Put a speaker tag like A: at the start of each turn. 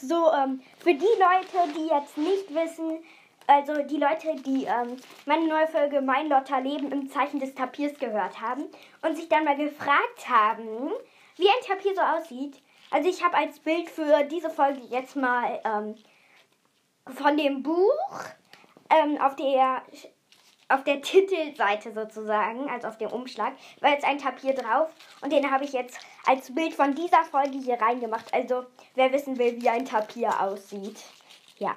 A: So, ähm, für die Leute, die jetzt nicht wissen, also die Leute, die ähm, meine neue Folge Mein Lotter Leben im Zeichen des Tapirs gehört haben und sich dann mal gefragt haben, wie ein Tapir so aussieht. Also ich habe als Bild für diese Folge jetzt mal ähm, von dem Buch ähm, auf der auf der Titelseite sozusagen, also auf dem Umschlag, war jetzt ein Tapir drauf und den habe ich jetzt als Bild von dieser Folge hier reingemacht. Also wer wissen will, wie ein Tapir aussieht. Ja.